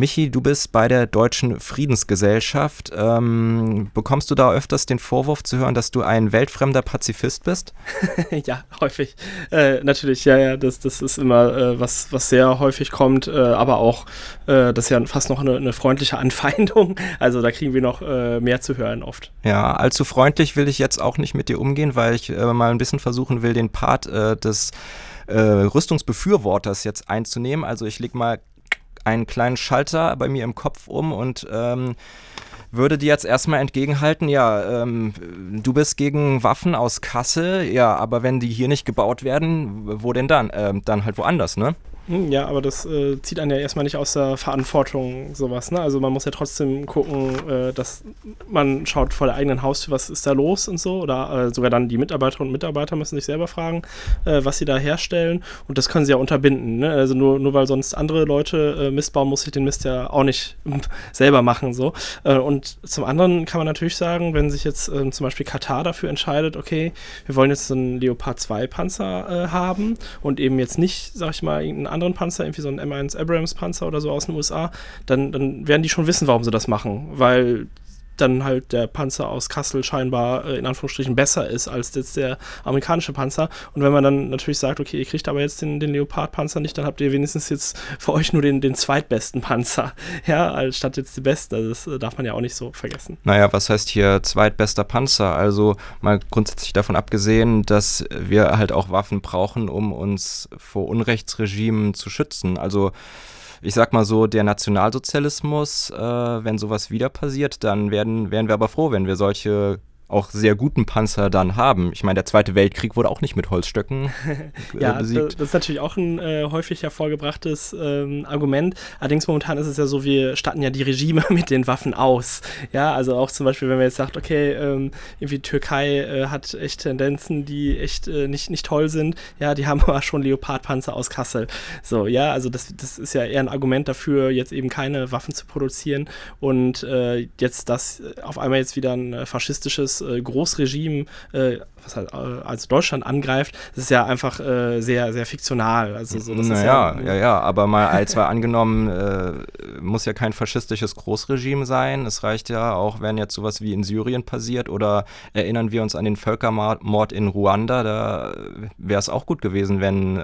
Michi, du bist bei der Deutschen Friedensgesellschaft. Ähm, bekommst du da öfters den Vorwurf zu hören, dass du ein weltfremder Pazifist bist? ja, häufig. Äh, natürlich, ja, ja, das, das ist immer äh, was, was sehr häufig kommt, äh, aber auch, äh, das ist ja fast noch eine, eine, freundliche Anfeindung. Also da kriegen wir noch äh, mehr zu hören oft. Ja, allzu freundlich will ich jetzt auch nicht mit dir umgehen, weil ich äh, mal ein bisschen versuchen will, den Part des Rüstungsbefürworters jetzt einzunehmen. Also ich leg mal einen kleinen Schalter bei mir im Kopf um und ähm, würde dir jetzt erstmal entgegenhalten, ja, ähm, du bist gegen Waffen aus Kassel, ja, aber wenn die hier nicht gebaut werden, wo denn dann? Ähm, dann halt woanders, ne? Hm, ja, aber das äh, zieht einen ja erstmal nicht aus der Verantwortung, sowas. Ne? Also man muss ja trotzdem gucken, äh, dass man schaut vor der eigenen Haustür, was ist da los und so. Oder äh, sogar dann die Mitarbeiterinnen und Mitarbeiter müssen sich selber fragen, äh, was sie da herstellen. Und das können sie ja unterbinden. Ne? Also nur, nur weil sonst andere Leute äh, Mist bauen, muss ich den Mist ja auch nicht selber machen. So. Äh, und zum anderen kann man natürlich sagen, wenn sich jetzt ähm, zum Beispiel Katar dafür entscheidet, okay, wir wollen jetzt einen Leopard 2 Panzer haben und eben jetzt nicht, sag ich mal, irgendeinen anderen Panzer, irgendwie so ein M1 Abrams Panzer oder so aus den USA, dann, dann werden die schon wissen, warum sie das machen, weil dann halt der Panzer aus Kassel scheinbar äh, in Anführungsstrichen besser ist als jetzt der amerikanische Panzer. Und wenn man dann natürlich sagt, okay, ihr kriegt aber jetzt den, den Leopard-Panzer nicht, dann habt ihr wenigstens jetzt für euch nur den, den zweitbesten Panzer, ja, als statt jetzt die beste. Also das äh, darf man ja auch nicht so vergessen. Naja, was heißt hier zweitbester Panzer? Also mal grundsätzlich davon abgesehen, dass wir halt auch Waffen brauchen, um uns vor Unrechtsregimen zu schützen. Also ich sag mal so, der Nationalsozialismus, äh, wenn sowas wieder passiert, dann werden, wären wir aber froh, wenn wir solche auch sehr guten Panzer dann haben. Ich meine, der Zweite Weltkrieg wurde auch nicht mit Holzstöcken äh, ja, besiegt. Das ist natürlich auch ein äh, häufig hervorgebrachtes ähm, Argument. Allerdings momentan ist es ja so, wir statten ja die Regime mit den Waffen aus. Ja, also auch zum Beispiel, wenn man jetzt sagt, okay, ähm, irgendwie Türkei äh, hat echt Tendenzen, die echt äh, nicht, nicht toll sind. Ja, die haben aber schon Leopardpanzer aus Kassel. So, ja, also das, das ist ja eher ein Argument dafür, jetzt eben keine Waffen zu produzieren und äh, jetzt das auf einmal jetzt wieder ein äh, äh, Großregime, äh, was halt, äh, also Deutschland angreift, das ist ja einfach äh, sehr, sehr fiktional. Also so, das naja, ja, ja, ja, aber mal als war angenommen, äh, muss ja kein faschistisches Großregime sein. Es reicht ja auch, wenn jetzt sowas wie in Syrien passiert oder erinnern wir uns an den Völkermord in Ruanda, da wäre es auch gut gewesen, wenn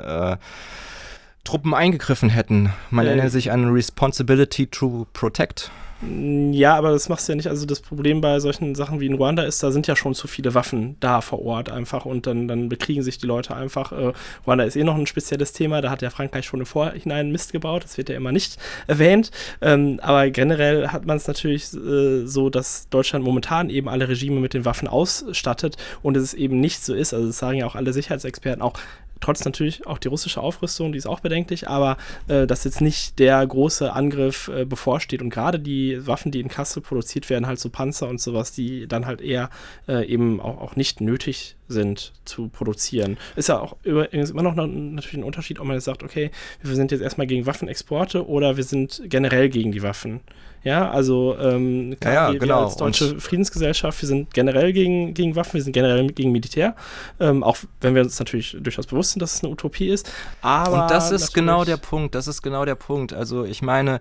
Truppen eingegriffen hätten. Man erinnert sich an Responsibility to Protect. Ja, aber das machst du ja nicht. Also das Problem bei solchen Sachen wie in Ruanda ist, da sind ja schon zu viele Waffen da vor Ort einfach und dann, dann bekriegen sich die Leute einfach. Äh, Ruanda ist eh noch ein spezielles Thema, da hat ja Frankreich schon im Vorhinein Mist gebaut, das wird ja immer nicht erwähnt. Ähm, aber generell hat man es natürlich äh, so, dass Deutschland momentan eben alle Regime mit den Waffen ausstattet und es eben nicht so ist. Also das sagen ja auch alle Sicherheitsexperten, auch trotz natürlich auch die russische Aufrüstung, die ist auch bedenklich, aber äh, dass jetzt nicht der große Angriff äh, bevorsteht und gerade die Waffen, die in Kassel produziert werden, halt so Panzer und sowas, die dann halt eher äh, eben auch, auch nicht nötig sind zu produzieren. Ist ja auch übrigens immer noch natürlich ein Unterschied, ob man jetzt sagt, okay, wir sind jetzt erstmal gegen Waffenexporte oder wir sind generell gegen die Waffen. Ja, also ähm, klar, ja, ja, wir, genau. wir als Deutsche und Friedensgesellschaft, wir sind generell gegen, gegen Waffen, wir sind generell gegen Militär. Ähm, auch wenn wir uns natürlich durchaus bewusst sind, dass es eine Utopie ist. Aber und das ist genau der Punkt, das ist genau der Punkt. Also ich meine,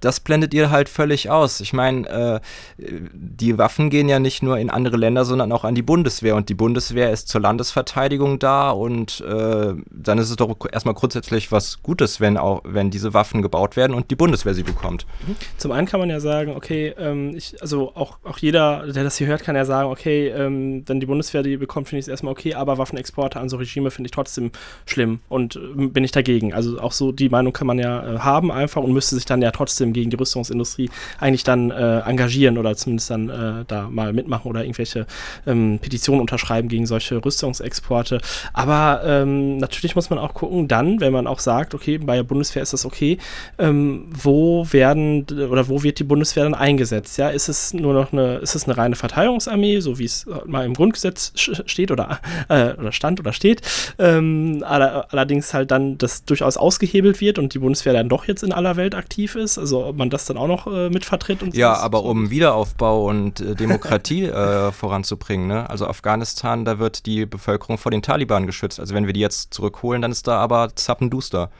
das blendet ihr halt völlig aus. Ich meine, äh, die Waffen gehen ja nicht nur in andere Länder, sondern auch an die Bundeswehr. Und die Bundeswehr ist zur Landesverteidigung da und äh, dann ist es doch erstmal grundsätzlich was Gutes, wenn auch, wenn diese Waffen gebaut werden und die Bundeswehr sie bekommt. Mhm. Zum einen kann man ja sagen, okay, ähm, ich, also auch, auch jeder, der das hier hört, kann ja sagen, okay, ähm, wenn die Bundeswehr die bekommt, finde ich es erstmal okay, aber Waffenexporte an so Regime finde ich trotzdem schlimm und äh, bin ich dagegen. Also auch so die Meinung kann man ja äh, haben einfach und müsste sich dann ja trotzdem gegen die Rüstungsindustrie eigentlich dann äh, engagieren oder zumindest dann äh, da mal mitmachen oder irgendwelche ähm, Petitionen unterschreiben gegen solche Rüstungsexporte. Aber ähm, natürlich muss man auch gucken, dann, wenn man auch sagt, okay, bei der Bundeswehr ist das okay, ähm, wo werden oder wo wird die Bundeswehr dann eingesetzt? Ja, ist es nur noch eine, ist es eine reine Verteidigungsarmee, so wie es mal im Grundgesetz steht oder, äh, oder stand oder steht? Ähm, allerdings halt dann das durchaus ausgehebelt wird und die Bundeswehr dann doch jetzt in aller Welt aktiv ist, also ob man das dann auch noch äh, mitvertritt und Ja, aber um Wiederaufbau und äh, Demokratie äh, voranzubringen, ne? Also Afghanistan, da wird die Bevölkerung vor den Taliban geschützt. Also wenn wir die jetzt zurückholen, dann ist da aber zappenduster.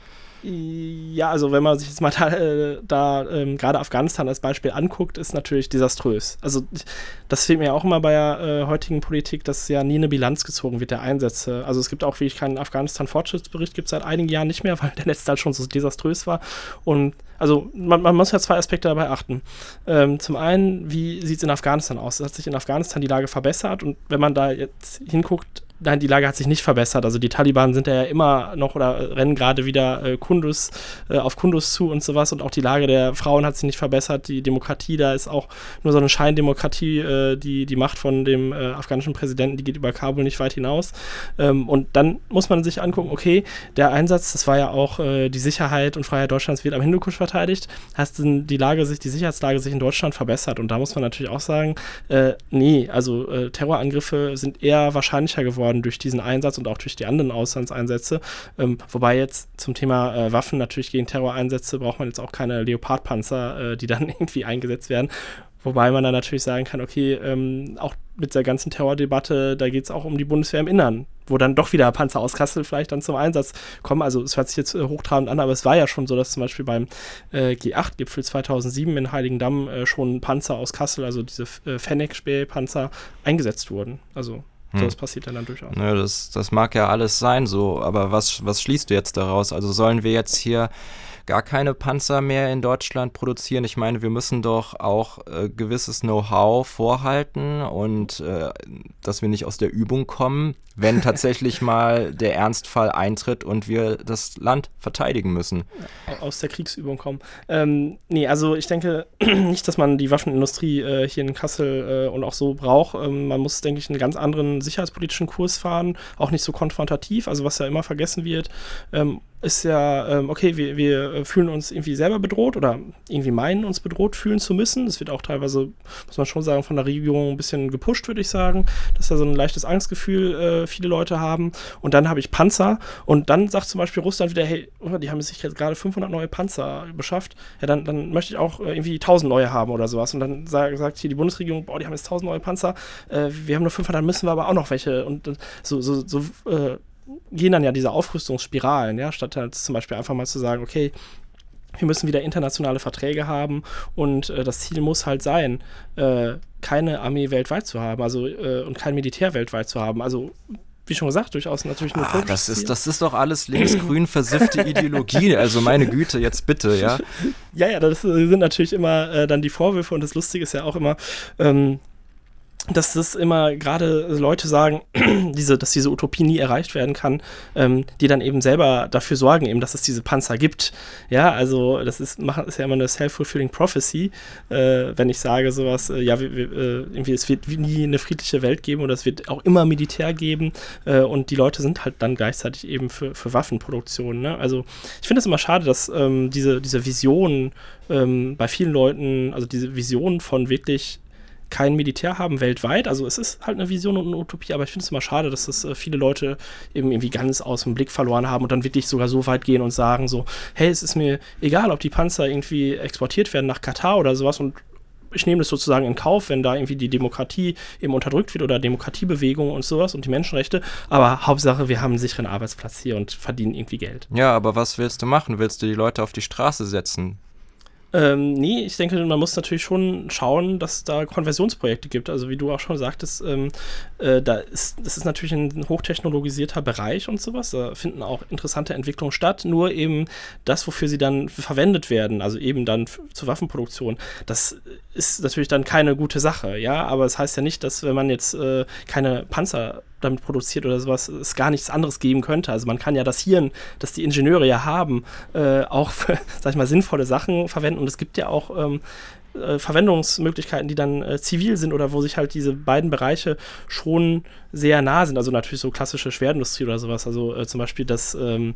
Ja, also wenn man sich jetzt mal da, äh, da ähm, gerade Afghanistan als Beispiel anguckt, ist natürlich desaströs. Also das fehlt mir auch immer bei der äh, heutigen Politik, dass ja nie eine Bilanz gezogen wird der Einsätze. Also es gibt auch wirklich keinen Afghanistan-Fortschrittsbericht, gibt es seit einigen Jahren nicht mehr, weil der letzte halt schon so desaströs war. Und also man, man muss ja zwei Aspekte dabei achten. Ähm, zum einen, wie sieht es in Afghanistan aus? Hat sich in Afghanistan die Lage verbessert und wenn man da jetzt hinguckt, Nein, die Lage hat sich nicht verbessert. Also die Taliban sind ja immer noch oder rennen gerade wieder äh, Kundus, äh, auf Kundus zu und sowas. Und auch die Lage der Frauen hat sich nicht verbessert. Die Demokratie, da ist auch nur so eine Scheindemokratie. Äh, die, die Macht von dem äh, afghanischen Präsidenten, die geht über Kabul nicht weit hinaus. Ähm, und dann muss man sich angucken, okay, der Einsatz, das war ja auch äh, die Sicherheit und Freiheit Deutschlands wird am Hindukusch verteidigt. Heißt die Lage sich, die Sicherheitslage sich in Deutschland verbessert. Und da muss man natürlich auch sagen, äh, nee, also Terrorangriffe sind eher wahrscheinlicher geworden geworden durch diesen Einsatz und auch durch die anderen Auslandseinsätze. Ähm, wobei jetzt zum Thema äh, Waffen natürlich gegen Terroreinsätze braucht man jetzt auch keine Leopardpanzer, äh, die dann irgendwie eingesetzt werden. Wobei man dann natürlich sagen kann, okay, ähm, auch mit der ganzen Terrordebatte, da geht es auch um die Bundeswehr im Innern, wo dann doch wieder Panzer aus Kassel vielleicht dann zum Einsatz kommen. Also es hört sich jetzt äh, hochtrabend an, aber es war ja schon so, dass zum Beispiel beim äh, G8-Gipfel 2007 in Heiligendamm äh, schon Panzer aus Kassel, also diese äh, Fennec-Panzer, eingesetzt wurden. Also hm. Das passiert dann, dann durchaus. Nö, das, das mag ja alles sein so, aber was, was schließt du jetzt daraus? Also sollen wir jetzt hier gar keine Panzer mehr in Deutschland produzieren. Ich meine, wir müssen doch auch äh, gewisses Know-how vorhalten und äh, dass wir nicht aus der Übung kommen, wenn tatsächlich mal der Ernstfall eintritt und wir das Land verteidigen müssen. Aus der Kriegsübung kommen. Ähm, nee, also ich denke nicht, dass man die Waffenindustrie äh, hier in Kassel äh, und auch so braucht. Ähm, man muss, denke ich, einen ganz anderen sicherheitspolitischen Kurs fahren, auch nicht so konfrontativ, also was ja immer vergessen wird. Ähm, ist ja, ähm, okay, wir, wir fühlen uns irgendwie selber bedroht oder irgendwie meinen, uns bedroht fühlen zu müssen. Das wird auch teilweise, muss man schon sagen, von der Regierung ein bisschen gepusht, würde ich sagen, dass da so ein leichtes Angstgefühl äh, viele Leute haben. Und dann habe ich Panzer und dann sagt zum Beispiel Russland wieder, hey, oh, die haben sich jetzt gerade 500 neue Panzer beschafft, ja, dann, dann möchte ich auch äh, irgendwie 1000 neue haben oder sowas. Und dann sag, sagt hier die Bundesregierung, boah, die haben jetzt 1000 neue Panzer, äh, wir haben nur 500, dann müssen wir aber auch noch welche. Und so, so, so äh, gehen dann ja diese Aufrüstungsspiralen, ja, statt halt zum Beispiel einfach mal zu sagen, okay, wir müssen wieder internationale Verträge haben und äh, das Ziel muss halt sein, äh, keine Armee weltweit zu haben, also äh, und kein Militär weltweit zu haben. Also wie schon gesagt, durchaus natürlich nur ah, das ist, das ist doch alles linksgrün versiffte Ideologie. Also meine Güte, jetzt bitte, ja. Ja, ja, das sind natürlich immer äh, dann die Vorwürfe und das Lustige ist ja auch immer, ähm, dass das immer gerade Leute sagen, diese, dass diese Utopie nie erreicht werden kann, ähm, die dann eben selber dafür sorgen, eben, dass es diese Panzer gibt. Ja, also das ist, ist ja immer eine self-fulfilling prophecy, äh, wenn ich sage sowas, äh, ja, wir, wir, äh, irgendwie, es wird nie eine friedliche Welt geben oder es wird auch immer Militär geben äh, und die Leute sind halt dann gleichzeitig eben für, für Waffenproduktion. Ne? Also ich finde es immer schade, dass ähm, diese, diese Vision ähm, bei vielen Leuten, also diese Vision von wirklich kein Militär haben weltweit. Also es ist halt eine Vision und eine Utopie, aber ich finde es immer schade, dass das äh, viele Leute eben irgendwie ganz aus dem Blick verloren haben und dann wirklich sogar so weit gehen und sagen so, hey, es ist mir egal, ob die Panzer irgendwie exportiert werden nach Katar oder sowas und ich nehme das sozusagen in Kauf, wenn da irgendwie die Demokratie eben unterdrückt wird oder Demokratiebewegung und sowas und die Menschenrechte. Aber Hauptsache, wir haben einen sicheren Arbeitsplatz hier und verdienen irgendwie Geld. Ja, aber was willst du machen? Willst du die Leute auf die Straße setzen? Ähm, nee, ich denke, man muss natürlich schon schauen, dass da Konversionsprojekte gibt. Also wie du auch schon sagtest, ähm, äh, da ist, das ist natürlich ein hochtechnologisierter Bereich und sowas. Da finden auch interessante Entwicklungen statt. Nur eben das, wofür sie dann verwendet werden, also eben dann zur Waffenproduktion, das ist natürlich dann keine gute Sache, ja. Aber es das heißt ja nicht, dass wenn man jetzt äh, keine Panzer damit produziert oder sowas, es gar nichts anderes geben könnte. Also man kann ja das Hirn, das die Ingenieure ja haben, äh, auch für, sag ich mal, sinnvolle Sachen verwenden. Und es gibt ja auch ähm, äh, Verwendungsmöglichkeiten, die dann äh, zivil sind oder wo sich halt diese beiden Bereiche schon sehr nah sind. Also natürlich so klassische Schwerindustrie oder sowas. Also äh, zum Beispiel das, ähm,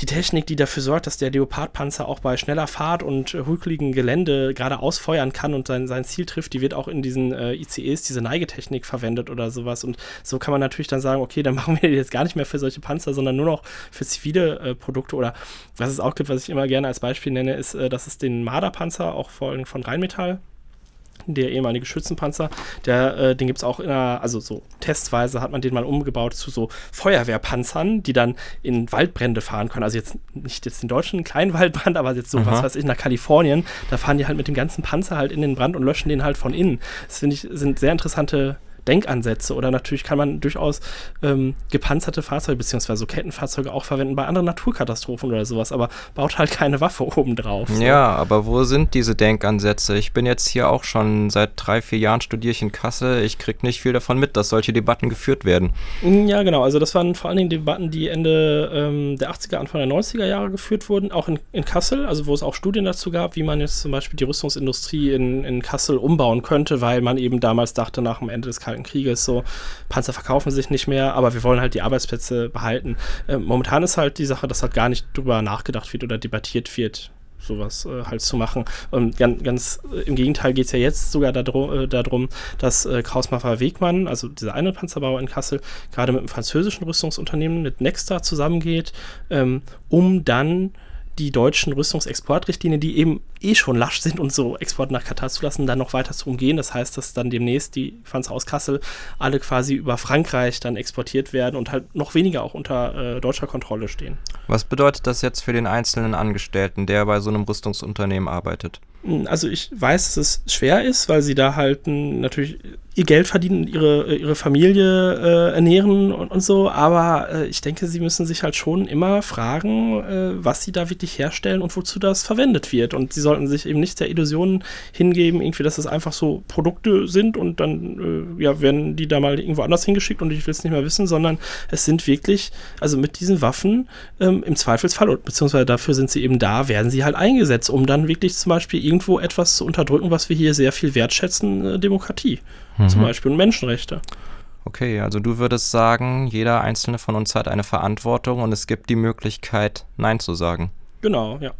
die Technik, die dafür sorgt, dass der Leopardpanzer auch bei schneller Fahrt und hügeligen Gelände gerade ausfeuern kann und sein, sein Ziel trifft, die wird auch in diesen äh, ICEs, diese Neigetechnik verwendet oder sowas. Und so kann man natürlich dann sagen, okay, dann machen wir jetzt gar nicht mehr für solche Panzer, sondern nur noch für zivile äh, Produkte. Oder was es auch gibt, was ich immer gerne als Beispiel nenne, ist, äh, dass es den Marderpanzer auch vor allem von Rheinmetall der ehemalige Schützenpanzer, der, äh, den gibt es auch in einer, also so testweise hat man den mal umgebaut zu so Feuerwehrpanzern, die dann in Waldbrände fahren können. Also jetzt nicht jetzt den deutschen kleinen Waldbrand, aber jetzt so Aha. was weiß ich, nach Kalifornien, da fahren die halt mit dem ganzen Panzer halt in den Brand und löschen den halt von innen. Das finde ich, sind sehr interessante Denkansätze oder natürlich kann man durchaus ähm, gepanzerte Fahrzeuge bzw. so Kettenfahrzeuge auch verwenden bei anderen Naturkatastrophen oder sowas, aber baut halt keine Waffe oben drauf. So. Ja, aber wo sind diese Denkansätze? Ich bin jetzt hier auch schon seit drei, vier Jahren studiere ich in Kassel. Ich kriege nicht viel davon mit, dass solche Debatten geführt werden. Mm, ja, genau. Also das waren vor allen Dingen Debatten, die Ende ähm, der 80er, Anfang der 90er Jahre geführt wurden, auch in, in Kassel, also wo es auch Studien dazu gab, wie man jetzt zum Beispiel die Rüstungsindustrie in, in Kassel umbauen könnte, weil man eben damals dachte, nach dem Ende des Kalten Kalten Krieges. So, Panzer verkaufen sich nicht mehr, aber wir wollen halt die Arbeitsplätze behalten. Äh, momentan ist halt die Sache, dass halt gar nicht drüber nachgedacht wird oder debattiert wird sowas äh, halt zu machen. Und ganz, ganz äh, im Gegenteil geht es ja jetzt sogar darum, äh, darum dass äh, Krausmacher Wegmann, also dieser eine Panzerbauer in Kassel, gerade mit einem französischen Rüstungsunternehmen, mit Nexta zusammengeht, ähm, um dann die deutschen Rüstungsexportrichtlinien, die eben eh schon lasch sind und so Export nach Katar zulassen, dann noch weiter zu umgehen. Das heißt, dass dann demnächst die Fans aus Kassel alle quasi über Frankreich dann exportiert werden und halt noch weniger auch unter äh, deutscher Kontrolle stehen. Was bedeutet das jetzt für den einzelnen Angestellten, der bei so einem Rüstungsunternehmen arbeitet? Hm, also ich weiß, dass es schwer ist, weil sie da halt natürlich ihr Geld verdienen, ihre, ihre Familie äh, ernähren und, und so, aber äh, ich denke, sie müssen sich halt schon immer fragen, äh, was sie da wirklich herstellen und wozu das verwendet wird. Und sie sollten sich eben nicht der Illusion hingeben, irgendwie, dass es einfach so Produkte sind und dann äh, ja, werden die da mal irgendwo anders hingeschickt und ich will es nicht mehr wissen, sondern es sind wirklich, also mit diesen Waffen ähm, im Zweifelsfall, beziehungsweise dafür sind sie eben da, werden sie halt eingesetzt, um dann wirklich zum Beispiel irgendwo etwas zu unterdrücken, was wir hier sehr viel wertschätzen, äh, Demokratie mhm. zum Beispiel und Menschenrechte. Okay, also du würdest sagen, jeder einzelne von uns hat eine Verantwortung und es gibt die Möglichkeit, Nein zu sagen. Genau, ja.